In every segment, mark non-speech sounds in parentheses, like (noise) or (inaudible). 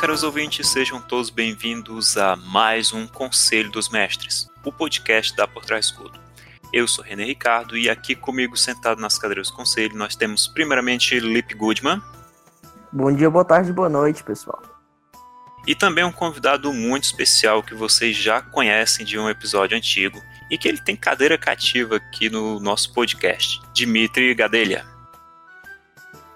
Caros ouvintes, sejam todos bem-vindos a mais um Conselho dos Mestres, o podcast da Por Trás Escudo. Eu sou René Ricardo e aqui comigo, sentado nas cadeiras do conselho, nós temos primeiramente Lip Goodman. Bom dia, boa tarde, boa noite, pessoal. E também um convidado muito especial que vocês já conhecem de um episódio antigo e que ele tem cadeira cativa aqui no nosso podcast, Dimitri Gadelha.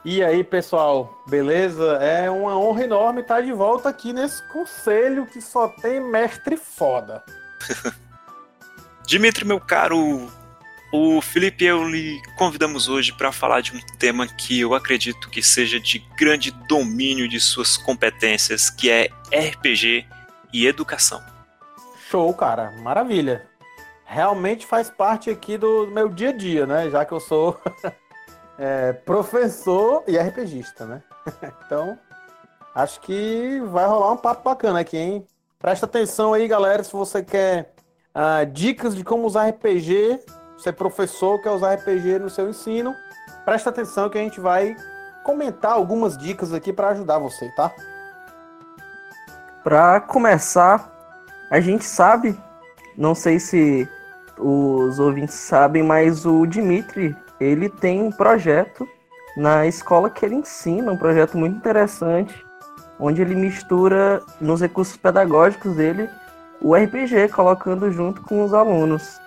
E aí, pessoal, beleza? É uma honra enorme estar de volta aqui nesse conselho que só tem mestre foda. (laughs) Dimitri, meu caro, o Felipe e eu lhe convidamos hoje para falar de um tema que eu acredito que seja de grande domínio de suas competências, que é RPG e educação. Show, cara, maravilha. Realmente faz parte aqui do meu dia a dia, né? Já que eu sou (laughs) é, professor e RPGista, né? (laughs) então, acho que vai rolar um papo bacana aqui, hein? Presta atenção aí, galera, se você quer uh, dicas de como usar RPG, você é professor, quer usar RPG no seu ensino, presta atenção que a gente vai comentar algumas dicas aqui para ajudar você, tá? Para começar, a gente sabe, não sei se os ouvintes sabem, mas o Dimitri, ele tem um projeto na escola que ele ensina, um projeto muito interessante, onde ele mistura nos recursos pedagógicos dele o RPG, colocando junto com os alunos.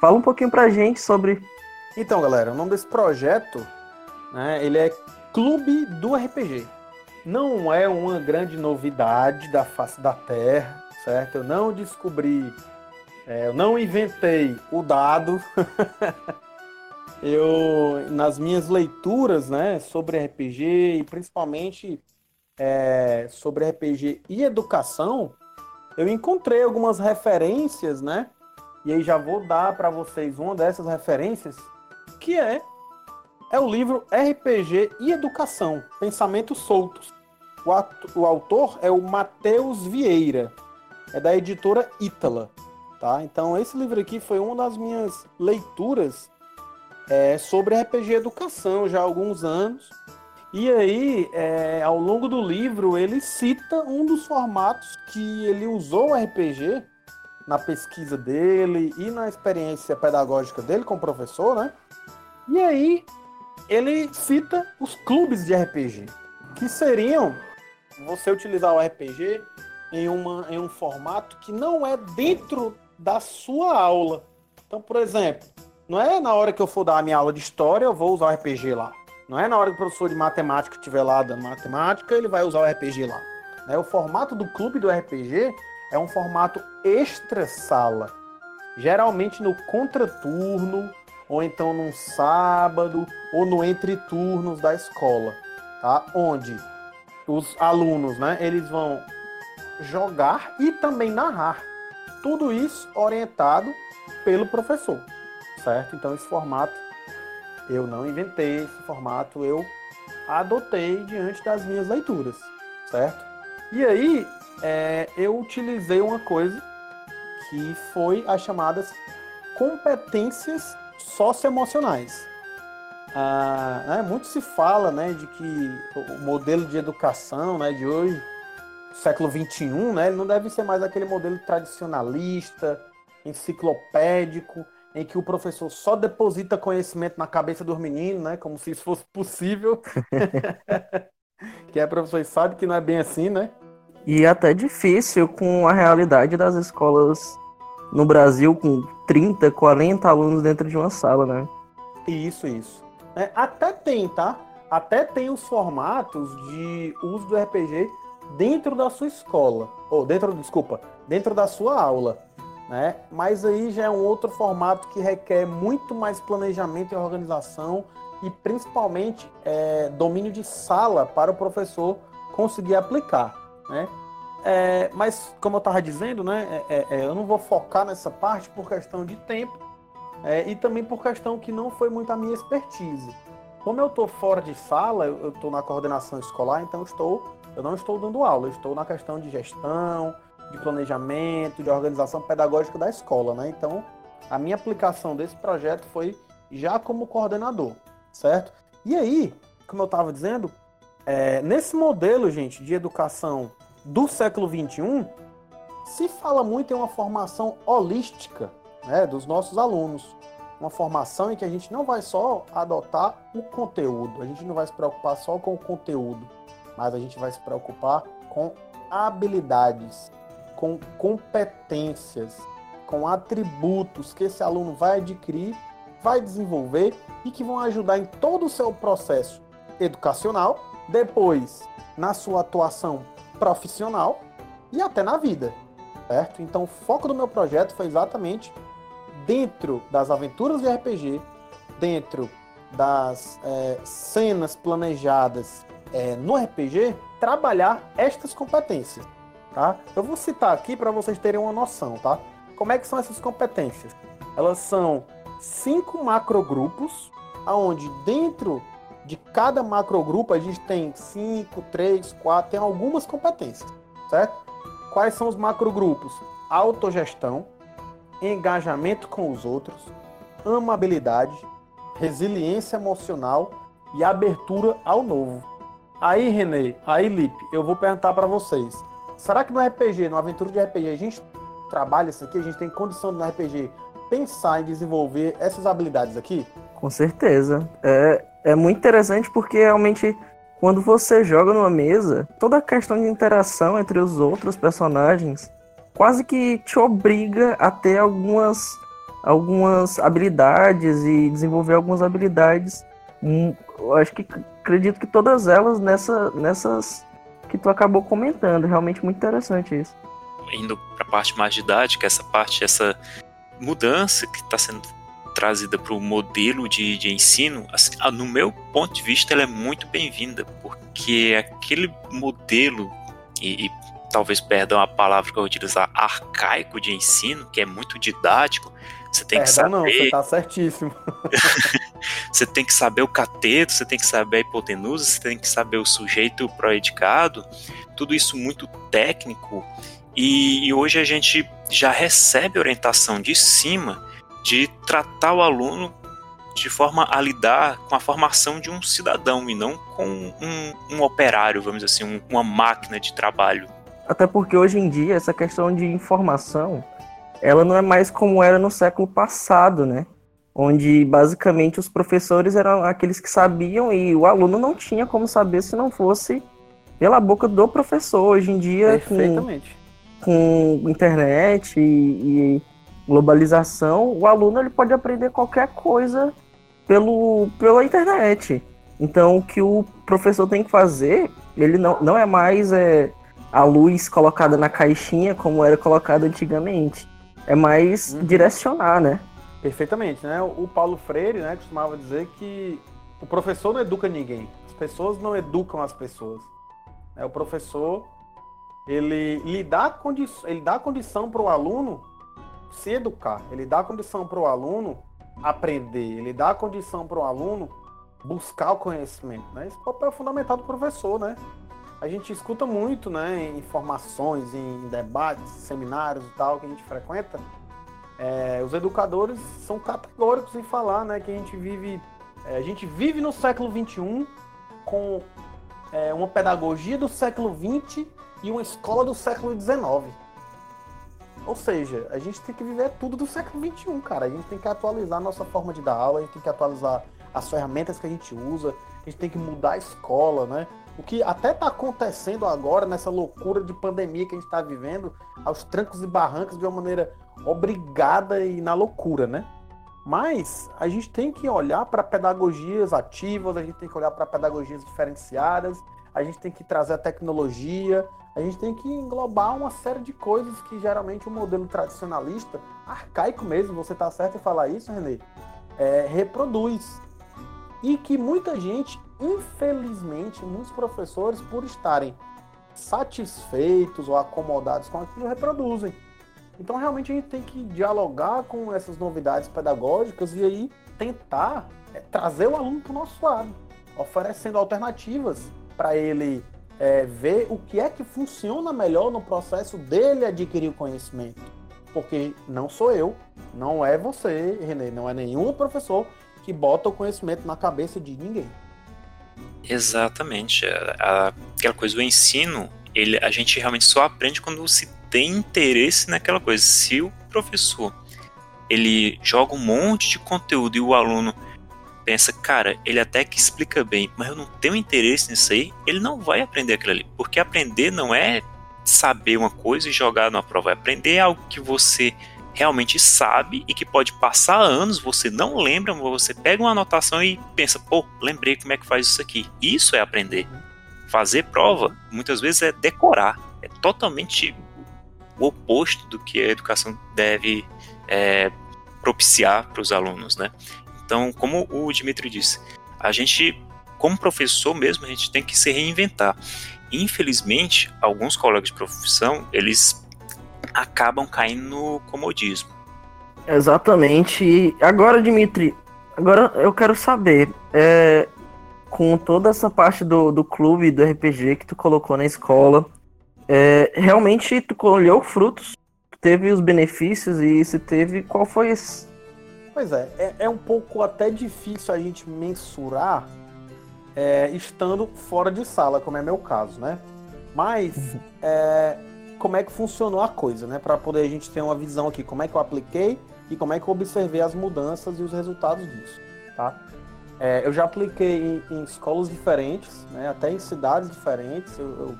Fala um pouquinho pra gente sobre. Então, galera, o nome desse projeto, né, ele é Clube do RPG. Não é uma grande novidade da face da Terra, certo? Eu não descobri, é, eu não inventei o dado. (laughs) eu, nas minhas leituras, né, sobre RPG e principalmente é, sobre RPG e educação, eu encontrei algumas referências, né? E aí já vou dar para vocês uma dessas referências, que é é o livro RPG e Educação, Pensamentos Soltos. O, ato, o autor é o Matheus Vieira, é da editora Ítala. Tá? Então esse livro aqui foi uma das minhas leituras é, sobre RPG Educação já há alguns anos. E aí, é, ao longo do livro, ele cita um dos formatos que ele usou o RPG na pesquisa dele e na experiência pedagógica dele como professor, né? E aí, ele cita os clubes de RPG, que seriam você utilizar o RPG em, uma, em um formato que não é dentro da sua aula. Então, por exemplo, não é na hora que eu for dar a minha aula de história, eu vou usar o RPG lá. Não é na hora que o professor de matemática estiver lá dando matemática, ele vai usar o RPG lá. Né? O formato do clube do RPG é um formato extra-sala. Geralmente no contraturno, ou então num sábado, ou no entre turnos da escola, tá? Onde os alunos, né, eles vão jogar e também narrar. Tudo isso orientado pelo professor, certo? Então esse formato eu não inventei esse formato, eu adotei diante das minhas leituras, certo? E aí é, eu utilizei uma coisa que foi as chamadas competências socioemocionais. Ah, né, muito se fala né, de que o modelo de educação né, de hoje, século XXI, né, ele não deve ser mais aquele modelo tradicionalista, enciclopédico, em que o professor só deposita conhecimento na cabeça dos meninos, né? Como se isso fosse possível. (laughs) que é professor sabe que não é bem assim, né? E até difícil com a realidade das escolas no Brasil, com 30, 40 alunos dentro de uma sala, né? Isso, isso. É, até tem, tá? Até tem os formatos de uso do RPG dentro da sua escola. Ou dentro, desculpa, dentro da sua aula né? Mas aí já é um outro formato que requer muito mais planejamento e organização e principalmente é, domínio de sala para o professor conseguir aplicar, né? É, mas como eu estava dizendo, né, é, é, é, eu não vou focar nessa parte por questão de tempo é, e também por questão que não foi muito a minha expertise. Como eu estou fora de sala, eu estou na coordenação escolar, então estou, eu não estou dando aula, estou na questão de gestão, de planejamento, de organização pedagógica da escola, né? Então, a minha aplicação desse projeto foi já como coordenador, certo? E aí, como eu estava dizendo, É, nesse modelo, gente, de educação do século XXI, se fala muito em uma formação holística né, dos nossos alunos. Uma formação em que a gente não vai só adotar o conteúdo, a gente não vai se preocupar só com o conteúdo, mas a gente vai se preocupar com habilidades, com competências, com atributos que esse aluno vai adquirir, vai desenvolver e que vão ajudar em todo o seu processo educacional, depois na sua atuação profissional e até na vida, certo? Então, o foco do meu projeto foi exatamente dentro das aventuras de RPG, dentro das é, cenas planejadas é, no RPG, trabalhar estas competências, tá? Eu vou citar aqui para vocês terem uma noção, tá? Como é que são essas competências? Elas são cinco macrogrupos, aonde dentro de cada macrogrupo a gente tem cinco, três, quatro, tem algumas competências, certo? Quais são os macrogrupos? Autogestão, engajamento com os outros, amabilidade, resiliência emocional e abertura ao novo. Aí, Renê, aí, Lipe, eu vou perguntar para vocês. Será que no RPG, no aventura de RPG, a gente trabalha isso aqui? A gente tem condição de, no RPG pensar em desenvolver essas habilidades aqui? Com certeza. É, é muito interessante porque realmente quando você joga numa mesa, toda a questão de interação entre os outros personagens quase que te obriga a ter algumas, algumas habilidades e desenvolver algumas habilidades. Hum, eu acho que acredito que todas elas nessa, nessas que tu acabou comentando. Realmente muito interessante isso. Indo para a parte mais didática, essa parte, essa mudança que está sendo trazida para o modelo de, de ensino, assim, no meu ponto de vista, ela é muito bem-vinda, porque aquele modelo, e, e talvez perdão a palavra que eu vou utilizar, arcaico de ensino, que é muito didático, você tem que saber. Não, você tá certíssimo. (laughs) você tem que saber o cateto, você tem que saber a hipotenusa, você tem que saber o sujeito proedicado, tudo isso muito técnico. E, e hoje a gente já recebe orientação de cima de tratar o aluno de forma a lidar com a formação de um cidadão e não com um, um operário, vamos dizer assim, um, uma máquina de trabalho. Até porque hoje em dia essa questão de informação, ela não é mais como era no século passado, né? Onde basicamente os professores eram aqueles que sabiam e o aluno não tinha como saber se não fosse pela boca do professor. Hoje em dia, com, com internet e, e globalização, o aluno ele pode aprender qualquer coisa pelo, pela internet. Então, o que o professor tem que fazer, ele não, não é mais é, a luz colocada na caixinha como era colocada antigamente. É mais uhum. direcionar, né? Perfeitamente, né? O Paulo Freire, né, costumava dizer que o professor não educa ninguém. As pessoas não educam as pessoas. É, o professor, ele, ele, dá, condi ele dá condição para o aluno se educar, ele dá condição para o aluno aprender, ele dá condição para o aluno buscar o conhecimento, né? Esse papel é fundamental do professor, né? A gente escuta muito, né, em formações, em debates, seminários e tal que a gente frequenta, é, os educadores são categóricos em falar, né, que a gente vive, é, a gente vive no século 21 com é, uma pedagogia do século 20 e uma escola do século 19. Ou seja, a gente tem que viver tudo do século XXI, cara. A gente tem que atualizar a nossa forma de dar aula, a gente tem que atualizar as ferramentas que a gente usa, a gente tem que mudar a escola, né? O que até está acontecendo agora, nessa loucura de pandemia que a gente está vivendo, aos trancos e barrancos de uma maneira obrigada e na loucura, né? Mas a gente tem que olhar para pedagogias ativas, a gente tem que olhar para pedagogias diferenciadas, a gente tem que trazer a tecnologia, a gente tem que englobar uma série de coisas que geralmente o modelo tradicionalista, arcaico mesmo, você está certo em falar isso, Renê, é, reproduz. E que muita gente, infelizmente, muitos professores, por estarem satisfeitos ou acomodados com aquilo, reproduzem. Então, realmente, a gente tem que dialogar com essas novidades pedagógicas e aí tentar é, trazer o aluno para o nosso lado, oferecendo alternativas para ele é, ver o que é que funciona melhor no processo dele adquirir o conhecimento. Porque não sou eu, não é você, Renê, não é nenhum professor que bota o conhecimento na cabeça de ninguém. Exatamente. A, aquela coisa, o ensino, ele, a gente realmente só aprende quando se tem interesse naquela coisa. Se o professor ele joga um monte de conteúdo e o aluno pensa, cara, ele até que explica bem, mas eu não tenho interesse nisso aí, ele não vai aprender aquilo ali. Porque aprender não é saber uma coisa e jogar numa prova, é aprender algo que você realmente sabe e que pode passar anos, você não lembra, você pega uma anotação e pensa, pô, lembrei como é que faz isso aqui. Isso é aprender. Fazer prova, muitas vezes, é decorar. É totalmente o oposto do que a educação deve é, propiciar para os alunos, né? Então, como o Dimitri disse, a gente, como professor mesmo, a gente tem que se reinventar. Infelizmente, alguns colegas de profissão, eles acabam caindo no comodismo. Exatamente. E agora, Dimitri, agora eu quero saber, é, com toda essa parte do, do clube, do RPG que tu colocou na escola, é, realmente tu colheu frutos, teve os benefícios e se teve, qual foi esse? Pois é, é, é um pouco até difícil a gente mensurar é, estando fora de sala, como é meu caso, né? Mas uhum. Como é que funcionou a coisa, né? Para poder a gente ter uma visão aqui, como é que eu apliquei e como é que eu observei as mudanças e os resultados disso, tá? É, eu já apliquei em, em, escolas diferentes, né? Até em cidades diferentes. Eu, eu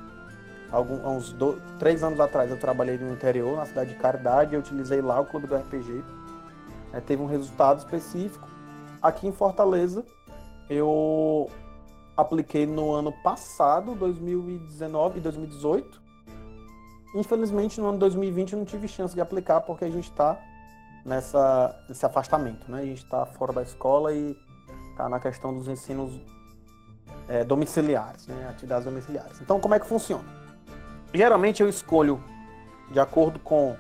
algum, uns do, três anos atrás eu trabalhei no interior, na cidade de Caridade, eu utilizei lá o clube do RPG. É, teve um resultado específico. Aqui em Fortaleza, eu apliquei no ano passado, 2019 e 2018, Infelizmente, no ano 2020 eu não tive chance de aplicar porque a gente está nessa nesse afastamento, né? A gente está fora da escola e está na questão dos ensinos é, domiciliares, né? Atividades domiciliares. Então, como é que funciona? Geralmente eu escolho de acordo com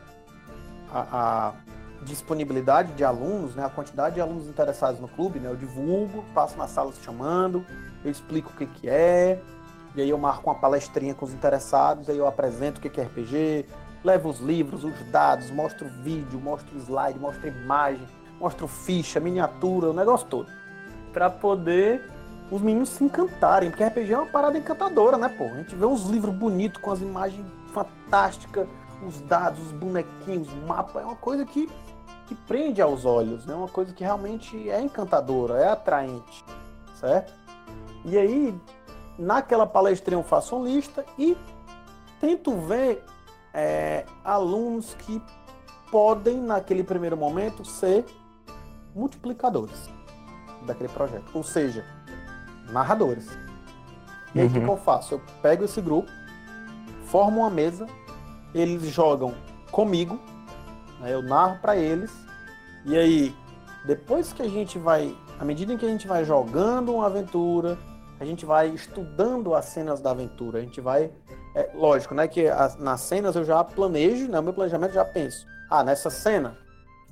a, a disponibilidade de alunos, né? A quantidade de alunos interessados no clube, né? Eu divulgo, passo nas salas chamando, eu explico o que que é, e aí eu marco uma palestrinha com os interessados, aí eu apresento o que é RPG, levo os livros, os dados, mostro vídeo, mostro slide, mostro imagem, mostro ficha, miniatura, o negócio todo. Para poder os meninos se encantarem, porque RPG é uma parada encantadora, né, pô? A gente vê uns livros bonitos com as imagens fantásticas, os dados, os bonequinhos, o mapa, é uma coisa que, que prende aos olhos, né? Uma coisa que realmente é encantadora, é atraente, certo? E aí, naquela palestrinha eu faço uma lista e tento ver é, alunos que podem, naquele primeiro momento, ser multiplicadores daquele projeto. Ou seja, narradores. E aí o uhum. que eu faço? Eu pego esse grupo, formo uma mesa, eles jogam comigo, né, eu narro para eles, e aí, depois que a gente vai, à medida em que a gente vai jogando uma aventura, a gente vai estudando as cenas da aventura, a gente vai. É, lógico, né? Que as, nas cenas eu já planejo, né? O meu planejamento já penso. Ah, nessa cena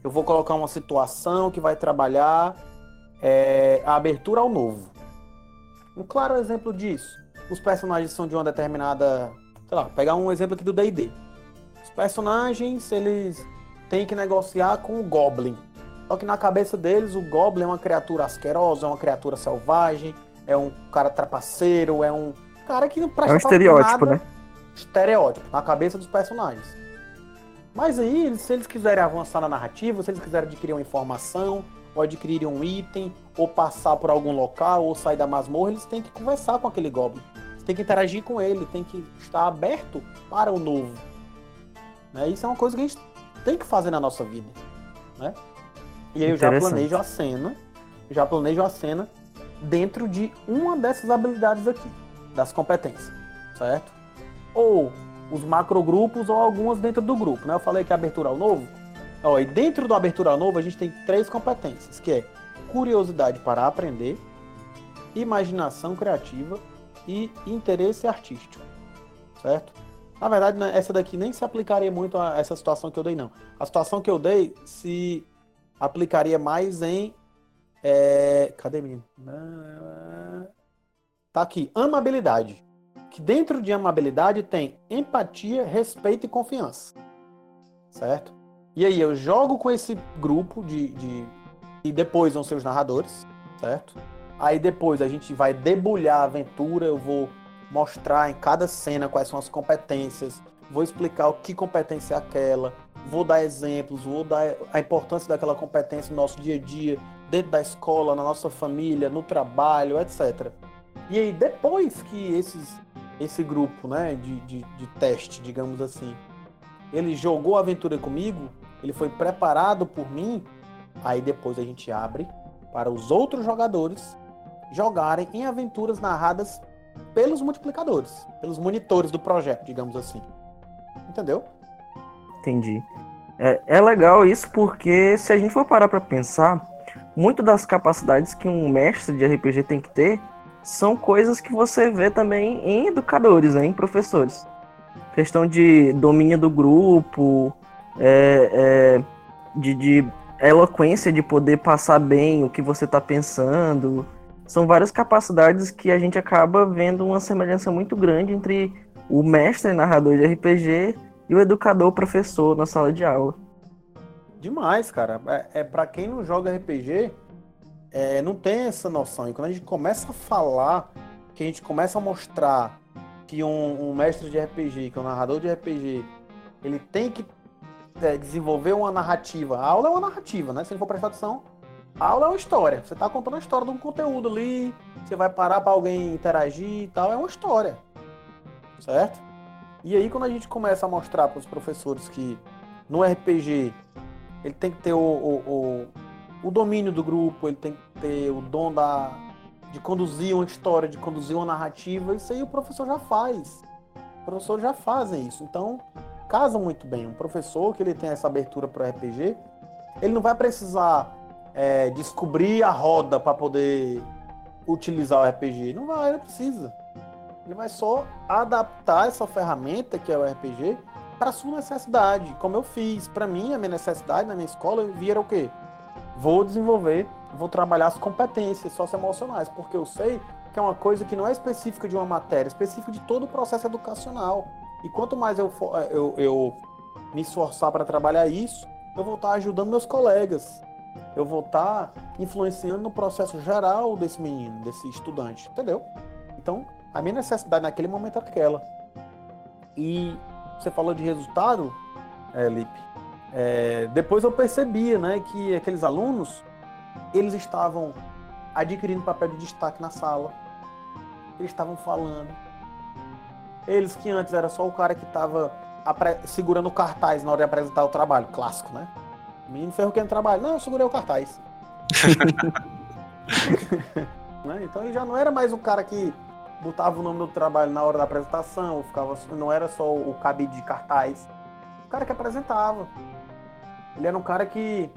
eu vou colocar uma situação que vai trabalhar é, a abertura ao novo. Um claro exemplo disso. Os personagens são de uma determinada. Sei lá, pegar um exemplo aqui do DD. Os personagens, eles têm que negociar com o Goblin. Só que na cabeça deles, o Goblin é uma criatura asquerosa, é uma criatura selvagem, é um cara trapaceiro, é um cara que não presta É um estereótipo, nada, né? Estereótipo, na cabeça dos personagens. Mas aí, se eles quiserem avançar na narrativa, se eles quiserem adquirir uma informação, ou adquirir um item, ou passar por algum local, ou sair da masmorra, eles têm que conversar com aquele Goblin. Eles têm que interagir com ele, tem que estar aberto para o novo. Né? Isso é uma coisa que a gente tem que fazer na nossa vida. Né? E aí eu já planejo a cena, já planejo a cena dentro de uma dessas habilidades aqui, das competências, certo? Ou os macrogrupos ou algumas dentro do grupo, né? Eu falei que é abertura ao novo. Ó, e dentro do abertura ao novo a gente tem três competências, que é curiosidade para aprender, imaginação criativa e interesse artístico, certo? Na verdade, né, essa daqui nem se aplicaria muito a essa situação que eu dei, não. A situação que eu dei se aplicaria mais em é, cadê menino? Tá aqui, amabilidade. Que dentro de amabilidade tem empatia, respeito e confiança. Certo? E aí eu jogo com esse grupo de, de... e depois vão ser os narradores, certo? Aí depois a gente vai debulhar a aventura, eu vou mostrar em cada cena quais são as competências, vou explicar o que competência é aquela, vou dar exemplos, vou dar a importância daquela competência no nosso dia a dia, dentro da escola, na nossa família, no trabalho, etc. E aí, depois que esses, esse grupo né, de, de, de teste, digamos assim, ele jogou a aventura comigo, ele foi preparado por mim, aí depois a gente abre para os outros jogadores jogarem em aventuras narradas pelos multiplicadores, pelos monitores do projeto, digamos assim. Entendeu? Entendi. É, é legal isso porque se a gente for parar para pensar, muito das capacidades que um mestre de RPG tem que ter são coisas que você vê também em educadores, né, em professores. Questão de domínio do grupo, é, é, de, de eloquência de poder passar bem o que você está pensando. São várias capacidades que a gente acaba vendo uma semelhança muito grande entre o mestre narrador de RPG e o educador professor na sala de aula. Demais, cara. É, é para quem não joga RPG, é, não tem essa noção. E quando a gente começa a falar, que a gente começa a mostrar que um, um mestre de RPG, que um narrador de RPG, ele tem que é, desenvolver uma narrativa. A aula é uma narrativa, né? Se não for prestar atenção, a aula é uma história. Você está contando a história de um conteúdo ali, você vai parar para alguém interagir e tal, é uma história. Certo? E aí quando a gente começa a mostrar para os professores que no RPG ele tem que ter o, o, o, o, domínio do grupo, ele tem que ter o dom da, de conduzir uma história, de conduzir uma narrativa, isso aí o professor já faz. Os professores já fazem isso. Então, casa muito bem. Um professor que ele tem essa abertura para o RPG, ele não vai precisar é, descobrir a roda para poder utilizar o RPG. Não vai, não precisa. Ele vai só adaptar essa ferramenta que é o RPG para sua necessidade, como eu fiz. Para mim, a minha necessidade na minha escola, era o quê? Vou desenvolver, vou trabalhar as competências socioemocionais, porque eu sei que é uma coisa que não é específica de uma matéria, é específica de todo o processo educacional. E quanto mais eu, eu, eu me esforçar para trabalhar isso, eu vou estar ajudando meus colegas. Eu vou estar influenciando no processo geral desse menino, desse estudante, entendeu? Então, a minha necessidade naquele momento é aquela. E você falou de resultado, é, Lipe. É, depois eu percebia, né, que aqueles alunos, eles estavam adquirindo papel de destaque na sala. Eles estavam falando. Eles que antes era só o cara que estava segurando o cartaz na hora de apresentar o trabalho, clássico, né? O menino ferro que trabalho. Não, eu segurei o cartaz. (laughs) (laughs) né? Então ele já não era mais o cara que botava o nome do trabalho na hora da apresentação, ficava, não era só o cabide de cartaz. O cara que apresentava. Ele era um cara que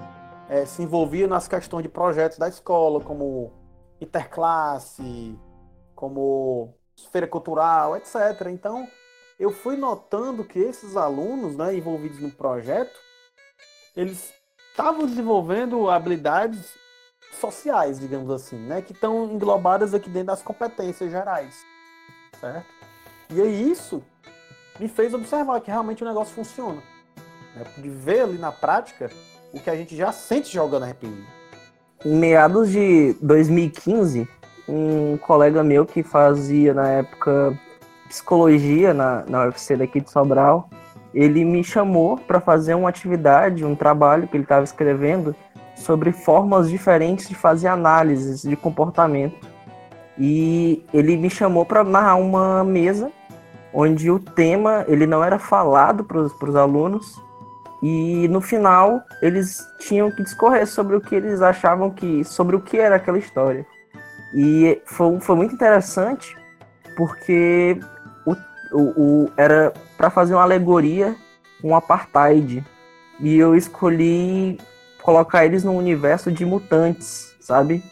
é, se envolvia nas questões de projetos da escola, como interclasse, como feira cultural, etc. Então, eu fui notando que esses alunos né, envolvidos no projeto, eles estavam desenvolvendo habilidades sociais, digamos assim, né? Que estão englobadas aqui dentro das competências gerais, certo? E aí isso me fez observar que realmente o negócio funciona. Né? De ver ali na prática o que a gente já sente jogando RPG. Em meados de 2015, um colega meu que fazia na época psicologia na, na UFC daqui de Sobral, ele me chamou para fazer uma atividade, um trabalho que ele estava escrevendo sobre formas diferentes de fazer análises de comportamento. E ele me chamou para narrar uma mesa onde o tema ele não era falado para os alunos e no final eles tinham que discorrer sobre o que eles achavam que sobre o que era aquela história. E foi, foi muito interessante porque o, o, o era para fazer uma alegoria um apartheid e eu escolhi colocar eles num universo de mutantes, sabe?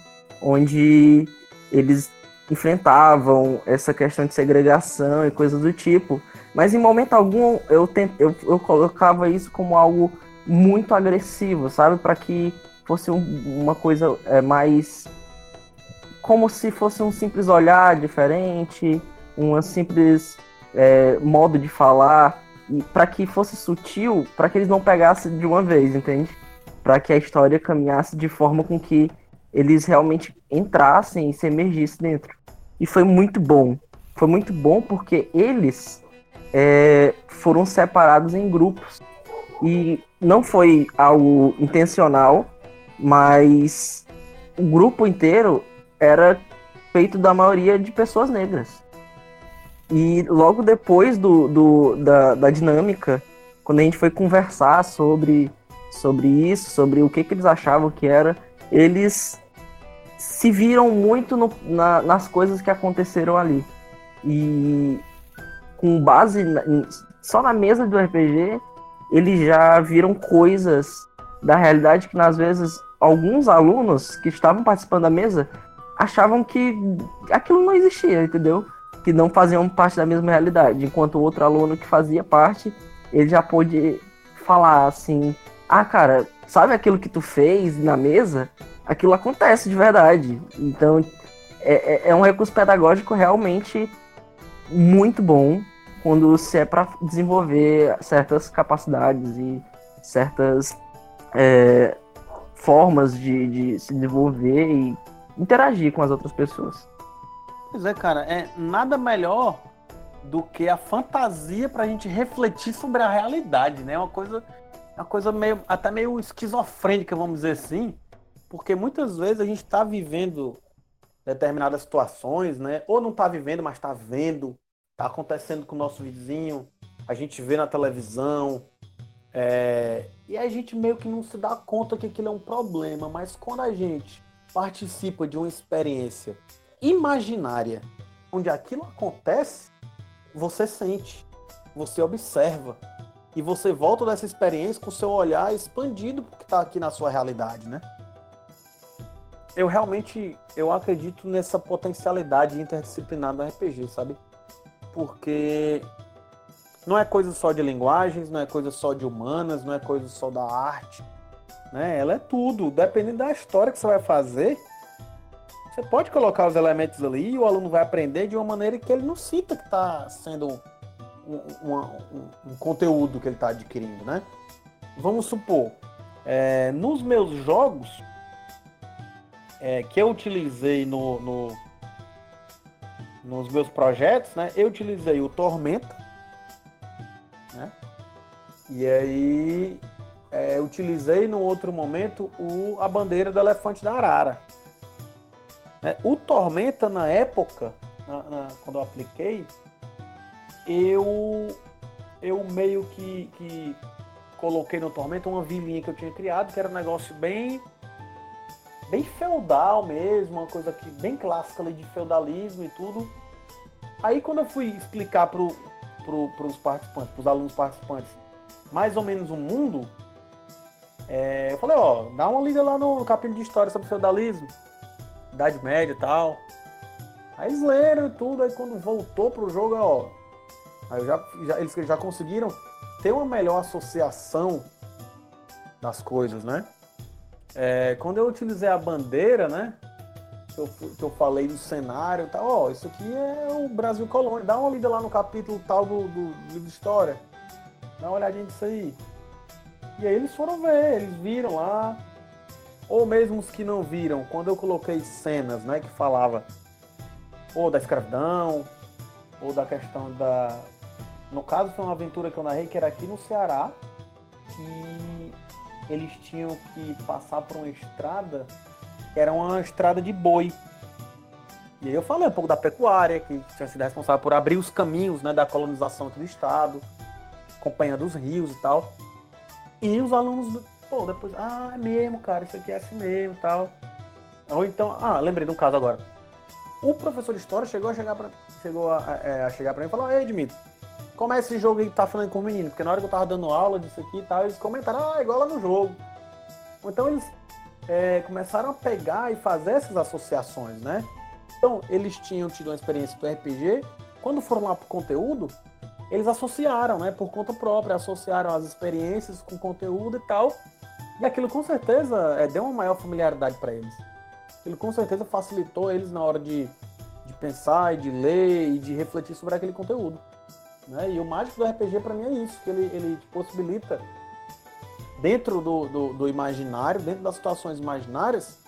Onde eles enfrentavam essa questão de segregação e coisas do tipo. Mas em momento algum eu, tent, eu, eu colocava isso como algo muito agressivo, sabe? Para que fosse um, uma coisa é, mais. Como se fosse um simples olhar diferente, um simples é, modo de falar, e para que fosse sutil, para que eles não pegassem de uma vez, entende? Para que a história caminhasse de forma com que eles realmente entrassem e se emergissem dentro. E foi muito bom. Foi muito bom porque eles é, foram separados em grupos. E não foi algo intencional, mas o grupo inteiro era feito da maioria de pessoas negras. E logo depois do, do da, da dinâmica, quando a gente foi conversar sobre, sobre isso, sobre o que, que eles achavam que era, eles se viram muito no, na, nas coisas que aconteceram ali. E com base na, só na mesa do RPG, eles já viram coisas da realidade que, às vezes, alguns alunos que estavam participando da mesa achavam que aquilo não existia, entendeu? Que não faziam parte da mesma realidade. Enquanto o outro aluno que fazia parte, ele já pôde falar assim: ah, cara, sabe aquilo que tu fez na mesa? Aquilo acontece de verdade. Então, é, é, é um recurso pedagógico realmente muito bom quando se é para desenvolver certas capacidades e certas é, formas de, de se desenvolver e interagir com as outras pessoas. Pois é, cara, é nada melhor do que a fantasia para a gente refletir sobre a realidade, né? Uma coisa, uma coisa meio, até meio esquizofrênica, vamos dizer assim, porque muitas vezes a gente está vivendo determinadas situações, né? Ou não está vivendo, mas está vendo, está acontecendo com o nosso vizinho, a gente vê na televisão, é... e a gente meio que não se dá conta que aquilo é um problema, mas quando a gente participa de uma experiência imaginária onde aquilo acontece, você sente, você observa e você volta dessa experiência com seu olhar expandido porque está aqui na sua realidade, né? Eu realmente eu acredito nessa potencialidade interdisciplinar do RPG, sabe? Porque não é coisa só de linguagens, não é coisa só de humanas, não é coisa só da arte, né? Ela é tudo. Dependendo da história que você vai fazer, você pode colocar os elementos ali e o aluno vai aprender de uma maneira que ele não sinta que está sendo um, um, conteúdo que ele está adquirindo, né? Vamos supor, é, nos meus jogos é, que eu utilizei no, no, nos meus projetos, né? Eu utilizei o Tormenta, né? E aí é, utilizei no outro momento o, a bandeira do elefante da arara. É, o Tormenta, na época, na, na, quando eu apliquei, eu, eu meio que, que coloquei no Tormenta uma vilinha que eu tinha criado, que era um negócio bem bem feudal mesmo, uma coisa que bem clássica ali de feudalismo e tudo. Aí quando eu fui explicar para pro, os participantes, para os alunos participantes, mais ou menos o um mundo, é, eu falei, ó, dá uma lida lá no capítulo de história sobre feudalismo, Idade Média e tal. Aí eles leram e tudo, aí quando voltou pro jogo, ó, aí já, já, eles já conseguiram ter uma melhor associação das coisas, né? É, quando eu utilizei a bandeira, né? Que eu, que eu falei do cenário e tal, ó, isso aqui é o Brasil Colônia. Dá uma lida lá no capítulo tal do, do livro de história. Dá uma olhadinha nisso aí. E aí eles foram ver, eles viram lá. Ou mesmo os que não viram, quando eu coloquei cenas, né, que falava ou da escravidão, ou da questão da. No caso, foi uma aventura que eu narrei que era aqui no Ceará, que eles tinham que passar por uma estrada que era uma estrada de boi. E aí eu falei um pouco da pecuária, que tinha sido responsável por abrir os caminhos né, da colonização do estado, acompanhando os rios e tal. E os alunos, pô, depois, ah, é mesmo, cara, isso aqui é assim mesmo e tal. Ou então, ah, lembrei de um caso agora. O professor de história chegou a chegar pra, chegou a, é, a chegar pra mim e falou, ei, Dmitry, como é esse jogo aí que tá falando com o menino? Porque na hora que eu tava dando aula disso aqui e tal, eles comentaram, ah, igual lá no jogo. Então eles é, começaram a pegar e fazer essas associações, né? Então, eles tinham tido uma experiência do RPG, quando foram lá pro conteúdo, eles associaram, né, por conta própria, associaram as experiências com conteúdo e tal. E aquilo com certeza é, deu uma maior familiaridade para eles. Aquilo com certeza facilitou eles na hora de, de pensar e de ler e de refletir sobre aquele conteúdo. Né? E o mágico do RPG para mim é isso, que ele, ele possibilita, dentro do, do, do, imaginário, dentro das situações imaginárias,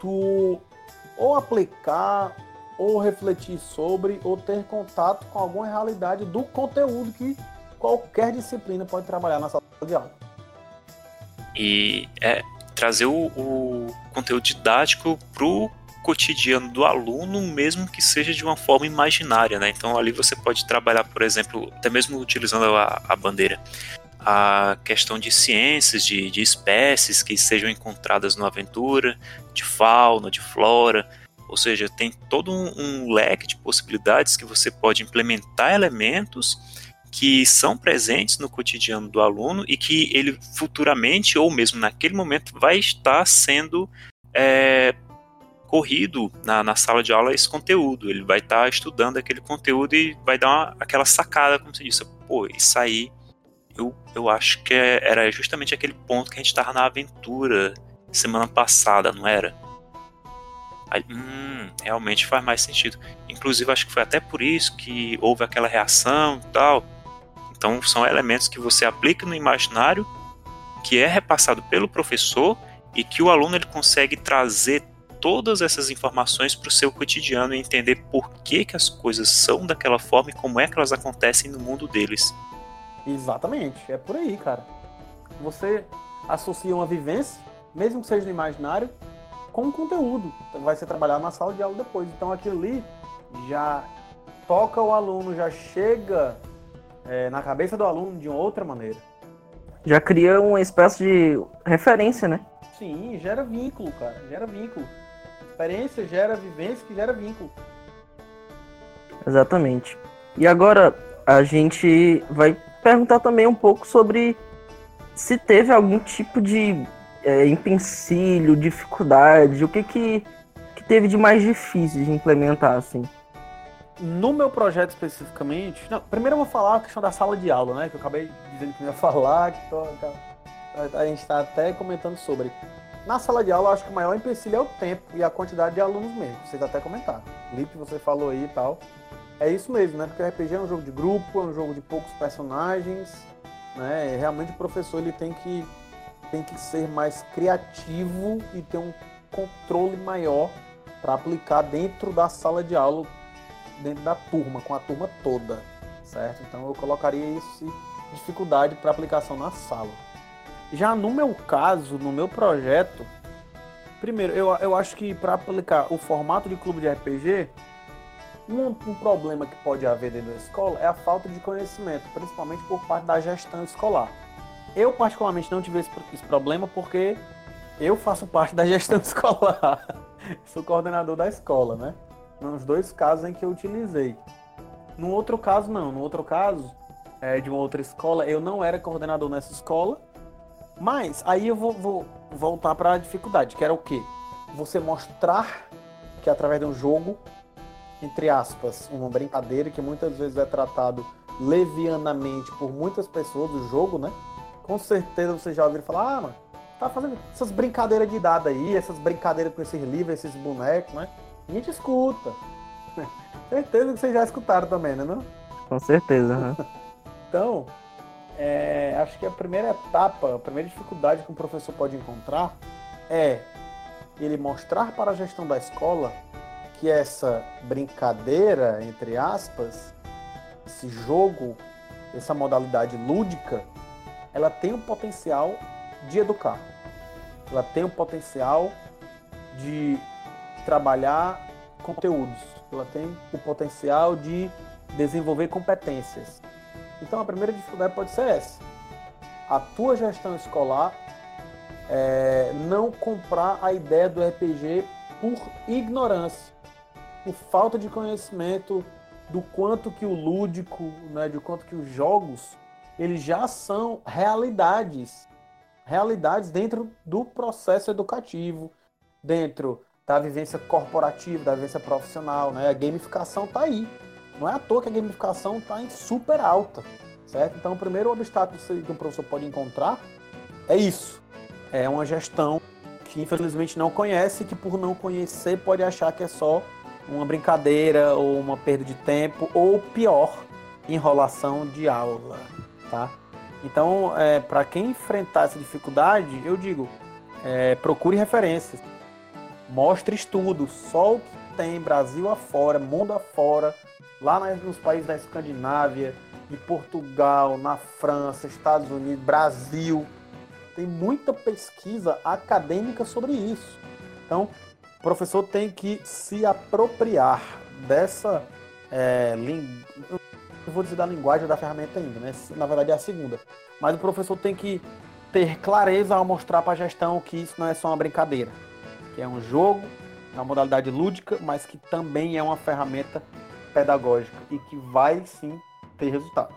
tu ou aplicar, ou refletir sobre, ou ter contato com alguma realidade do conteúdo que qualquer disciplina pode trabalhar na sala de aula. E é trazer o, o conteúdo didático para o cotidiano do aluno, mesmo que seja de uma forma imaginária, né? Então ali você pode trabalhar, por exemplo, até mesmo utilizando a, a bandeira, a questão de ciências, de, de espécies que sejam encontradas na aventura, de fauna, de flora, ou seja, tem todo um, um leque de possibilidades que você pode implementar elementos que são presentes no cotidiano do aluno e que ele futuramente ou mesmo naquele momento vai estar sendo é, corrido na, na, sala de aula esse conteúdo. Ele vai estar estudando aquele conteúdo e vai dar uma, aquela sacada, como você disse, pô, isso aí eu, eu acho que é, era justamente aquele ponto que a gente estava na aventura semana passada, não era? Aí, hum, realmente faz mais sentido. Inclusive, acho que foi até por isso que houve aquela reação e tal. Então, são elementos que você aplica no imaginário, que é repassado pelo professor e que o aluno ele consegue trazer todas essas informações para o seu cotidiano e entender por que, que as coisas são daquela forma e como é que elas acontecem no mundo deles. Exatamente, é por aí, cara. Você associa uma vivência, mesmo que seja no imaginário, com o conteúdo. Vai ser trabalhado na sala de aula depois. Então aquilo ali já toca o aluno, já chega é, na cabeça do aluno de outra maneira. Já cria uma espécie de referência, né? Sim, gera vínculo, cara. Gera vínculo. Experiência gera vivência que gera vínculo. Exatamente. E agora a gente vai perguntar também um pouco sobre se teve algum tipo de é, empecilho, dificuldade, o que, que que teve de mais difícil de implementar, assim? No meu projeto especificamente, não, primeiro eu vou falar a questão da sala de aula, né? Que eu acabei dizendo que ia (laughs) falar, que tô, a gente está até comentando sobre. Na sala de aula, eu acho que o maior empecilho é o tempo e a quantidade de alunos mesmo. Vocês até comentaram. Lipe, você falou aí e tal. É isso mesmo, né? Porque o RPG é um jogo de grupo, é um jogo de poucos personagens, né? Realmente o professor ele tem que tem que ser mais criativo e ter um controle maior para aplicar dentro da sala de aula, dentro da turma, com a turma toda, certo? Então eu colocaria isso dificuldade para aplicação na sala. Já no meu caso, no meu projeto, primeiro, eu, eu acho que para aplicar o formato de clube de RPG, um, um, problema que pode haver dentro da escola é a falta de conhecimento, principalmente por parte da gestão escolar. Eu, particularmente, não tive esse, esse problema porque eu faço parte da gestão (laughs) escolar. Sou coordenador da escola, né? Nos dois casos em que eu utilizei. No outro caso, não. No outro caso, é, de uma outra escola, eu não era coordenador nessa escola. Mas aí eu vou, vou voltar para a dificuldade, que era o quê? Você mostrar que através de um jogo entre aspas, uma brincadeira que muitas vezes é tratado levianamente por muitas pessoas do jogo, né? Com certeza você já ouviu falar, ah, mano, tá fazendo essas brincadeiras de idade aí, essas brincadeiras com esses livros, esses bonecos, né? A gente escuta. (laughs) certeza que vocês já escutaram também, né? Não? Com certeza. Né? então, é, acho que a primeira etapa, a primeira dificuldade que um professor pode encontrar é ele mostrar para a gestão da escola que essa brincadeira, entre aspas, esse jogo, essa modalidade lúdica, ela tem o potencial de educar. Ela tem o potencial de trabalhar conteúdos. Ela tem o potencial de desenvolver competências. Então a primeira dificuldade pode ser essa. A tua gestão escolar é, não comprar a ideia do RPG por ignorância por falta de conhecimento do quanto que o lúdico, né, de quanto que os jogos, eles já são realidades, realidades dentro do processo educativo, dentro da vivência corporativa, da vivência profissional, né? A gamificação está aí. Não é à toa que a gamificação está em super alta, certo? Então, o primeiro obstáculo que um professor pode encontrar é isso. É uma gestão que infelizmente não conhece, que por não conhecer pode achar que é só uma brincadeira ou uma perda de tempo, ou pior, enrolação de aula, tá? Então, é, para quem enfrentar essa dificuldade, eu digo, é, procure referências. Mostre estudos, só o que tem Brasil afora, mundo afora, lá nos países da Escandinávia, em Portugal, na França, Estados Unidos, Brasil. Tem muita pesquisa acadêmica sobre isso. Então, o professor tem que se apropriar dessa é, não vou dizer da linguagem da ferramenta ainda, né? Na verdade é a segunda. Mas o professor tem que ter clareza ao mostrar para a gestão que isso não é só uma brincadeira, que é um jogo, é uma modalidade lúdica, mas que também é uma ferramenta pedagógica e que vai sim ter resultado.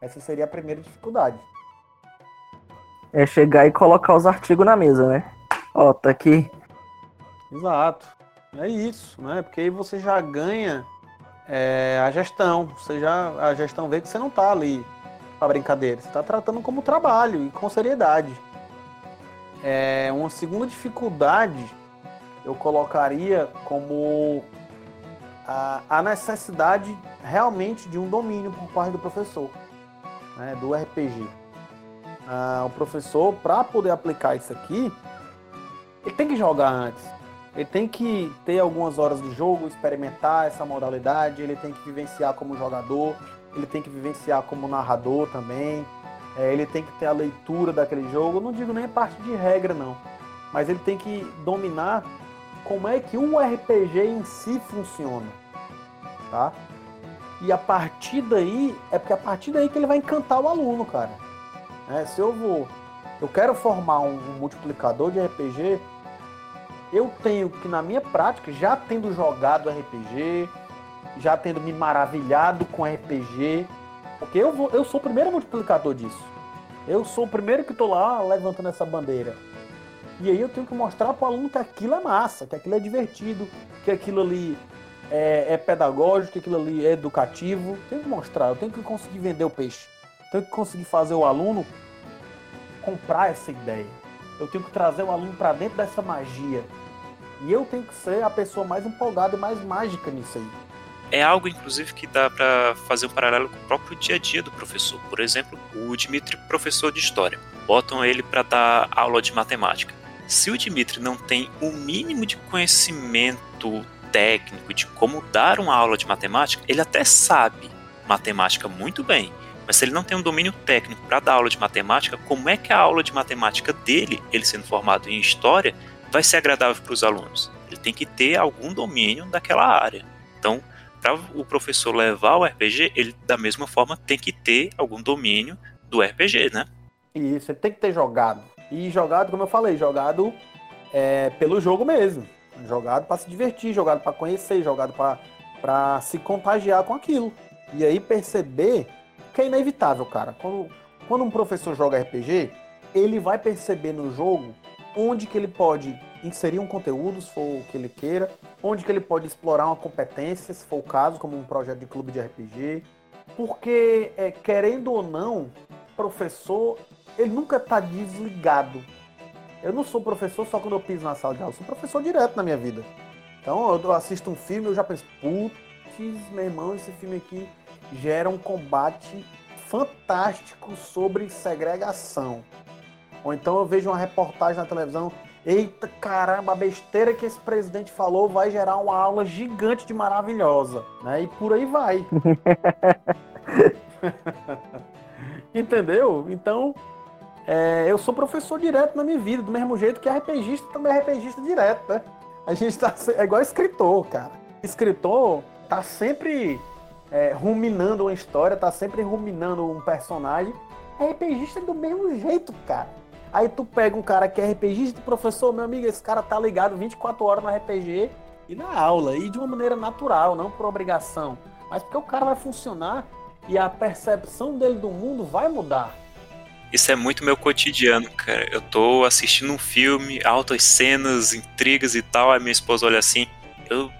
Essa seria a primeira dificuldade. É chegar e colocar os artigos na mesa, né? Ó, tá aqui. Exato. É isso, né? Porque aí você já ganha é, a gestão. Você já, a gestão vê que você não tá ali para brincadeira. Você está tratando como trabalho e com seriedade. É, uma segunda dificuldade eu colocaria como a, a necessidade realmente de um domínio por parte do professor, né, do RPG. Ah, o professor, para poder aplicar isso aqui, ele tem que jogar antes. Ele tem que ter algumas horas de jogo, experimentar essa modalidade, ele tem que vivenciar como jogador, ele tem que vivenciar como narrador também, é, ele tem que ter a leitura daquele jogo. Eu não digo nem parte de regra, não, mas ele tem que dominar como é que o RPG em si funciona, tá? E a partir daí, é porque a partir daí que ele vai encantar o aluno, cara. É, se eu vou, eu quero formar um, um multiplicador de RPG, eu tenho que na minha prática, já tendo jogado RPG, já tendo me maravilhado com RPG, porque eu, vou, eu sou o primeiro multiplicador disso. Eu sou o primeiro que estou lá levantando essa bandeira. E aí eu tenho que mostrar para o aluno que aquilo é massa, que aquilo é divertido, que aquilo ali é, é, pedagógico, que aquilo ali é educativo. Tenho que mostrar, eu tenho que conseguir vender o peixe. Tenho que conseguir fazer o aluno comprar essa ideia. Eu tenho que trazer o aluno para dentro dessa magia. E eu tenho que ser a pessoa mais empolgada e mais mágica nisso aí é algo, inclusive, que dá para fazer um paralelo com o próprio dia a dia do professor. Por exemplo, o Dimitri, professor de história, botam ele para dar aula de matemática. Se o Dimitri não tem o mínimo de conhecimento técnico de como dar uma aula de matemática, ele até sabe matemática muito bem, mas se ele não tem um domínio técnico para dar aula de matemática, como é que a aula de matemática dele, ele sendo formado em história, vai ser agradável para os alunos? Ele tem que ter algum domínio daquela área. Então, para o professor levar o RPG, ele da mesma forma tem que ter algum domínio do RPG, né? Isso, ele tem que ter jogado. E jogado, como eu falei, jogado é, pelo jogo mesmo. Jogado para se divertir, jogado para conhecer, jogado para se contagiar com aquilo. E aí perceber que é inevitável, cara. Quando, quando um professor joga RPG, ele vai perceber no jogo onde que ele pode inserir um conteúdo, se for o que ele queira, onde que ele pode explorar uma competência, se for o caso, como um projeto de clube de RPG. Porque, é, querendo ou não, professor, ele nunca está desligado. Eu não sou professor só quando eu piso na sala de aula, eu sou professor direto na minha vida. Então, eu assisto um filme, eu já penso, putz, meu irmão, esse filme aqui gera um combate fantástico sobre segregação. Ou então eu vejo uma reportagem na televisão, eita caramba, a besteira que esse presidente falou vai gerar uma aula gigante de maravilhosa, né? E por aí vai. (laughs) Entendeu? Então, é, eu sou professor direto na minha vida, do mesmo jeito que RPGista também é RPGista direto, né? A gente tá é igual escritor, cara. Escritor tá sempre é, ruminando uma história, tá sempre ruminando um personagem. RPGista é do mesmo jeito, cara. Aí tu pega um cara que é RPGista, professor, meu amigo, esse cara tá ligado 24 horas no RPG e na aula, e de uma maneira natural, não por obrigação, mas porque o cara vai funcionar e a percepção dele do mundo vai mudar. Isso é muito meu cotidiano, cara. Eu tô assistindo um filme, altas cenas, intrigas e tal, aí minha esposa olha assim, eu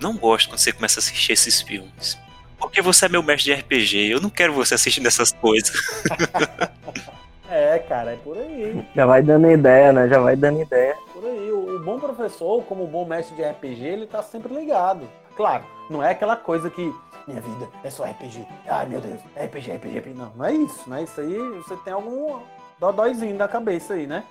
não gosto quando você começa a assistir esses filmes. Porque você é meu mestre de RPG, eu não quero você assistindo essas coisas. (laughs) É, cara, é por aí. Já vai dando ideia, né? Já vai dando ideia. Por aí. O, o bom professor, como o bom mestre de RPG, ele tá sempre ligado. Claro, não é aquela coisa que minha vida é só RPG. Ai, meu Deus, RPG, RPG, RPG. Não, não é isso, né? Isso aí você tem algum dodóizinho na cabeça aí, né?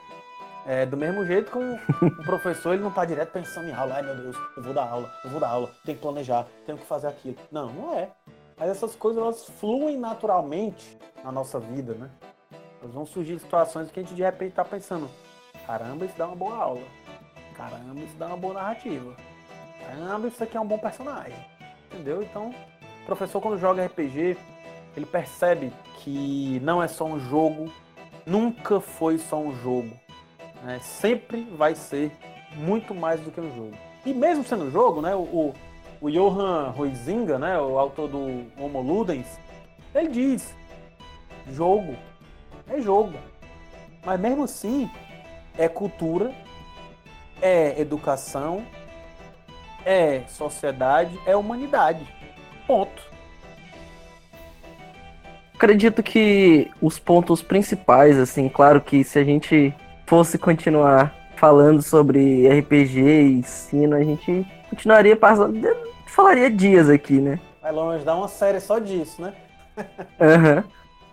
É, do mesmo jeito que um, um professor ele não está direto pensando em aula, ai meu Deus, eu vou dar aula, eu vou dar aula, tenho que planejar, tenho que fazer aquilo. Não, não é. Mas essas coisas elas fluem naturalmente na nossa vida, né? Vão surgir situações que a gente de repente está pensando, caramba, isso dá uma boa aula. Caramba, isso dá uma boa narrativa. Caramba, isso aqui é um bom personagem. Entendeu? Então, o professor quando joga RPG, ele percebe que não é só um jogo, nunca foi só um jogo. Né? Sempre vai ser muito mais do que um jogo. E mesmo sendo um jogo, né, o, o Johan Huizinga, né, o autor do Homo Ludens, ele diz: jogo é jogo. Mas mesmo assim, é cultura, é educação, é sociedade, é humanidade. Ponto acredito que os pontos principais, assim, claro que se a gente fosse continuar falando sobre RPG e ensino, a gente continuaria passando, falaria dias aqui, né? Vai longe, dá uma série só disso, né? Aham. uhum.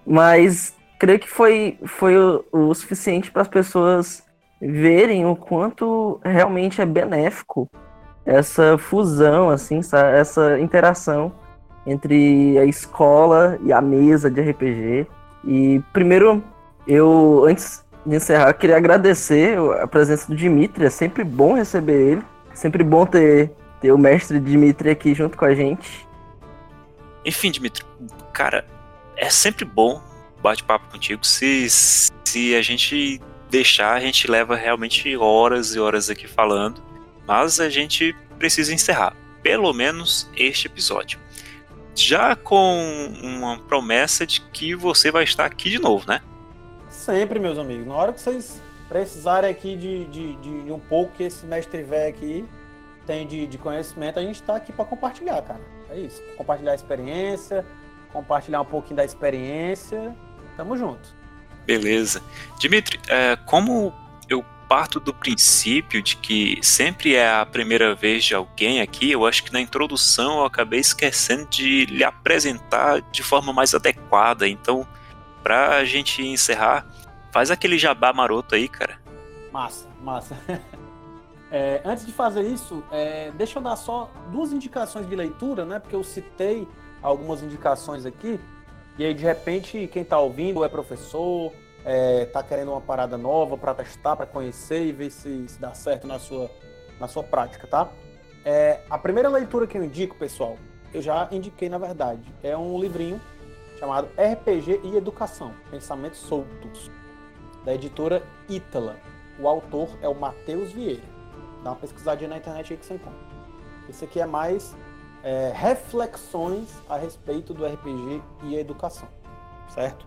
Mas creio que foi, foi o, o suficiente para as pessoas verem o quanto realmente é benéfico essa fusão, assim, essa, interação entre a escola e a mesa de RPG. E primeiro, eu, antes de encerrar, queria agradecer a presença do Dimitri. É sempre bom receber ele. Sempre bom ter, ter o mestre Dimitri aqui junto com a gente. Enfim, Dimitri, cara, é sempre bom bate-papo contigo. Se, se a gente deixar, a gente leva realmente horas e horas aqui falando. Mas a gente precisa encerrar. Pelo menos este episódio já com uma promessa de que você vai estar aqui de novo, né? Sempre, meus amigos. Na hora que vocês precisarem aqui de, de, de um pouco que esse mestre velho aqui tem de, de conhecimento, a gente está aqui para compartilhar, cara. É isso. Compartilhar a experiência, compartilhar um pouquinho da experiência. Tamo junto. Beleza. Dimitri, é, como eu parto do princípio de que sempre é a primeira vez de alguém aqui. Eu acho que na introdução eu acabei esquecendo de lhe apresentar de forma mais adequada. Então, pra gente encerrar, faz aquele jabá maroto aí, cara. Massa, massa. (laughs) É, antes de fazer isso, é, deixa eu dar só duas indicações de leitura, né? Porque eu citei algumas indicações aqui. E aí, de repente, quem está ouvindo é professor, é, tá querendo uma parada nova para testar, para conhecer e ver se, se, dá certo na sua, na sua prática, tá? É, a primeira leitura que eu indico, pessoal, eu já indiquei na verdade, é um livrinho chamado RPG e Educação, Pensamentos Soltos, da editora Ítala. O autor é o Matheus Vieira. Dá uma pesquisadinha na internet aí que você encontra. Esse aqui é mais é, reflexões a respeito do RPG e educação, certo?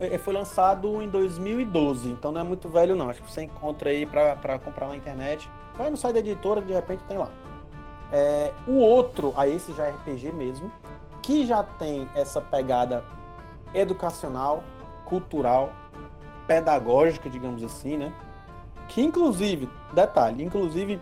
É, foi lançado em 2012, então não é muito velho não. Acho que você encontra aí para comprar na internet. Vai no site da editora, de repente tem lá. É, o outro, aí esse já é RPG mesmo, que já tem essa pegada educacional, cultural, pedagógica, digamos assim, né? Que inclusive, detalhe, inclusive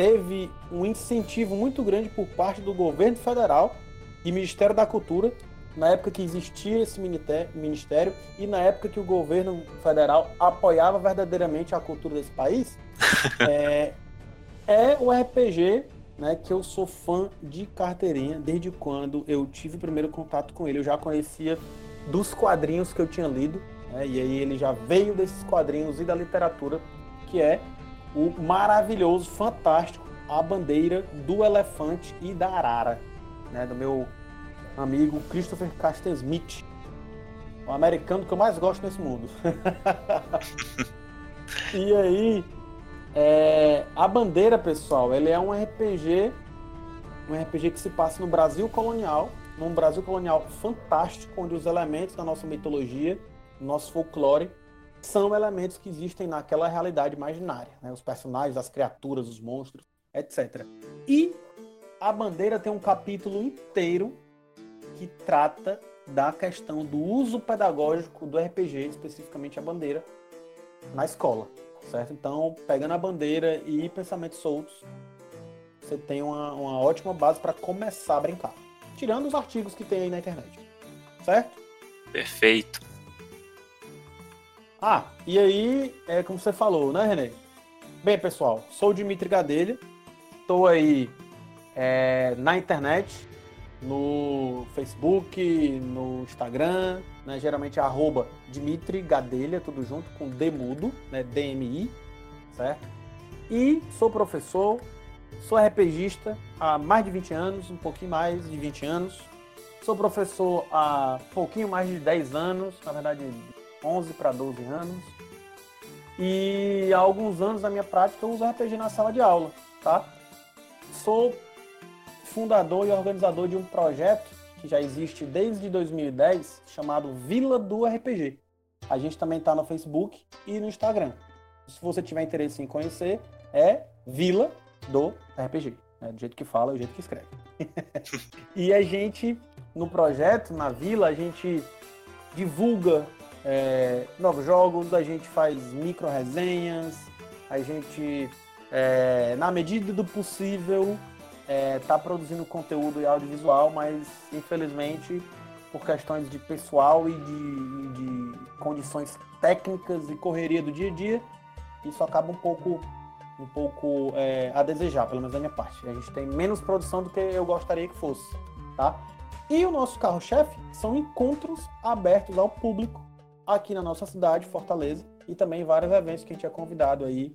teve um incentivo muito grande por parte do governo federal e Ministério da Cultura na época que existia esse ministério e na época que o governo federal apoiava verdadeiramente a cultura desse país, (laughs) é, é o RPG né, que eu sou fã de carteirinha desde quando eu tive o primeiro contato com ele. Eu já conhecia dos quadrinhos que eu tinha lido, né, e aí ele já veio desses quadrinhos e da literatura, que é o maravilhoso, fantástico A Bandeira do Elefante e da Arara, né, do meu amigo Christopher Caster Smith, o americano que eu mais gosto nesse mundo. (laughs) e aí, é, a bandeira, pessoal, ele é um RPG, um RPG que se passa no Brasil colonial, num Brasil colonial fantástico, onde os elementos da nossa mitologia, nosso folclore, são elementos que existem naquela realidade imaginária, né? os personagens, as criaturas, os monstros, etc. E a bandeira tem um capítulo inteiro que trata da questão do uso pedagógico do RPG, especificamente a bandeira, na escola, certo? Então, pegando a bandeira e pensamentos soltos, você tem uma, uma ótima base para começar a brincar. Tirando os artigos que tem aí na internet, certo? Perfeito. Ah, e aí, é como você falou, né, Renê? Bem, pessoal, sou o Dimitri Gadelha, estou aí é, na internet, no Facebook, no Instagram, né, geralmente é arroba Dimitri Gadelha, tudo junto, com D mudo, né, DMI, certo? E sou professor, sou RPGista há mais de 20 anos, um pouquinho mais de 20 anos. Sou professor há pouquinho mais de 10 anos, na verdade 11 para 12 anos. E há alguns anos na minha prática eu uso RPG na sala de aula, tá? Sou fundador e organizador de um projeto que já existe desde 2010, chamado Vila do RPG. A gente também está no Facebook e no Instagram. Se você tiver interesse em conhecer, é Vila do RPG. Né? Do jeito que fala, do jeito que escreve. (laughs) e a gente, no projeto, na Vila, a gente divulga é, novos jogos, a gente faz micro resenhas, a gente, é, na medida do possível, está é, produzindo conteúdo e audiovisual, mas infelizmente por questões de pessoal e de, de, condições técnicas e correria do dia a dia, isso acaba um pouco um pouco é, a desejar, pelo menos da minha parte. A gente tem menos produção do que eu gostaria que fosse, tá? E o nosso carro-chefe são encontros abertos ao público aqui na nossa cidade, Fortaleza, e também vários eventos que a gente é convidado aí,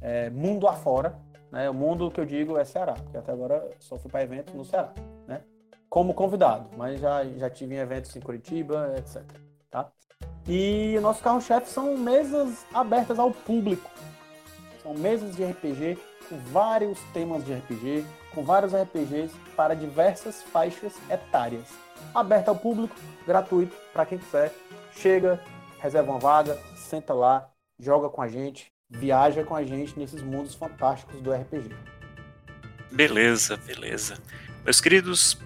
é, mundo afora, né? O mundo que eu digo é Ceará, porque até agora só fui para eventos no Ceará, né? Como convidado, mas já, já tive em eventos em Curitiba, etc. Tá? E o nosso carro-chefe são mesas abertas ao público. São mesas de RPG com vários temas de RPG, com vários RPGs para diversas faixas etárias. Aberta ao público, gratuito para quem quiser. Chega, reserva uma vaga, senta lá, joga com a gente, viaja com a gente nesses mundos fantásticos do RPG. Beleza, beleza. Meus queridos,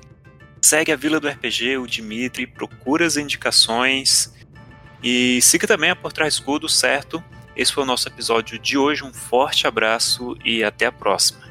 segue a Vila do RPG, o Dimitri, procura as indicações e siga também a Por Trás Escudo, certo? Esse foi o nosso episódio de hoje. Um forte abraço e até a próxima.